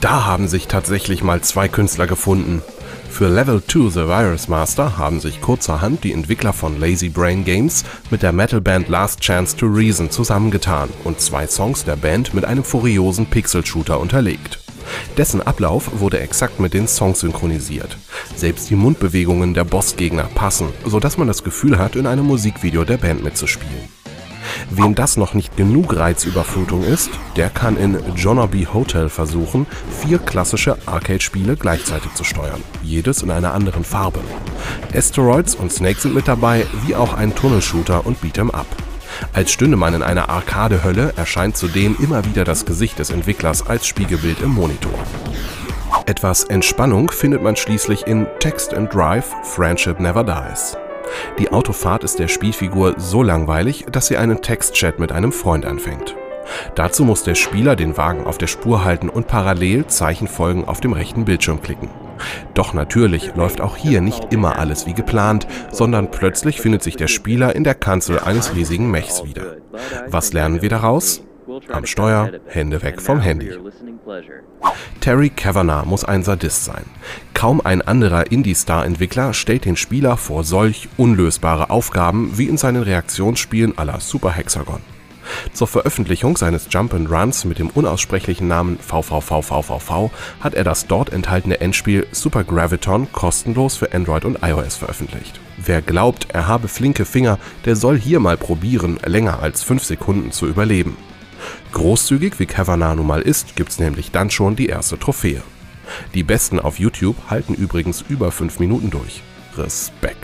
Da haben sich tatsächlich mal zwei Künstler gefunden. Für Level 2 The Virus Master haben sich kurzerhand die Entwickler von Lazy Brain Games mit der Metalband Last Chance to Reason zusammengetan und zwei Songs der Band mit einem furiosen Pixel-Shooter unterlegt. Dessen Ablauf wurde exakt mit den Songs synchronisiert. Selbst die Mundbewegungen der Bossgegner passen, sodass man das Gefühl hat, in einem Musikvideo der Band mitzuspielen. Wem das noch nicht genug Reizüberflutung ist, der kann in Jonaby Hotel versuchen, vier klassische Arcade-Spiele gleichzeitig zu steuern, jedes in einer anderen Farbe. Asteroids und Snake sind mit dabei, wie auch ein Tunnelshooter und Beat'em Up. Als stünde man in einer Arcade-Hölle, erscheint zudem immer wieder das Gesicht des Entwicklers als Spiegelbild im Monitor. Etwas Entspannung findet man schließlich in Text and Drive Friendship Never Dies. Die Autofahrt ist der Spielfigur so langweilig, dass sie einen Textchat mit einem Freund anfängt. Dazu muss der Spieler den Wagen auf der Spur halten und parallel Zeichenfolgen auf dem rechten Bildschirm klicken. Doch natürlich läuft auch hier nicht immer alles wie geplant, sondern plötzlich findet sich der Spieler in der Kanzel eines riesigen Mechs wieder. Was lernen wir daraus? Am Steuer, Hände weg vom Handy. Terry Kavanagh muss ein Sadist sein. Kaum ein anderer Indie-Star-Entwickler stellt den Spieler vor solch unlösbare Aufgaben wie in seinen Reaktionsspielen à la Super Hexagon. Zur Veröffentlichung seines Jump'n'Runs mit dem unaussprechlichen Namen VVVVVV hat er das dort enthaltene Endspiel Super Graviton kostenlos für Android und iOS veröffentlicht. Wer glaubt, er habe flinke Finger, der soll hier mal probieren, länger als 5 Sekunden zu überleben. Großzügig wie Kavanagh nun mal ist, gibt's nämlich dann schon die erste Trophäe. Die besten auf YouTube halten übrigens über 5 Minuten durch. Respekt.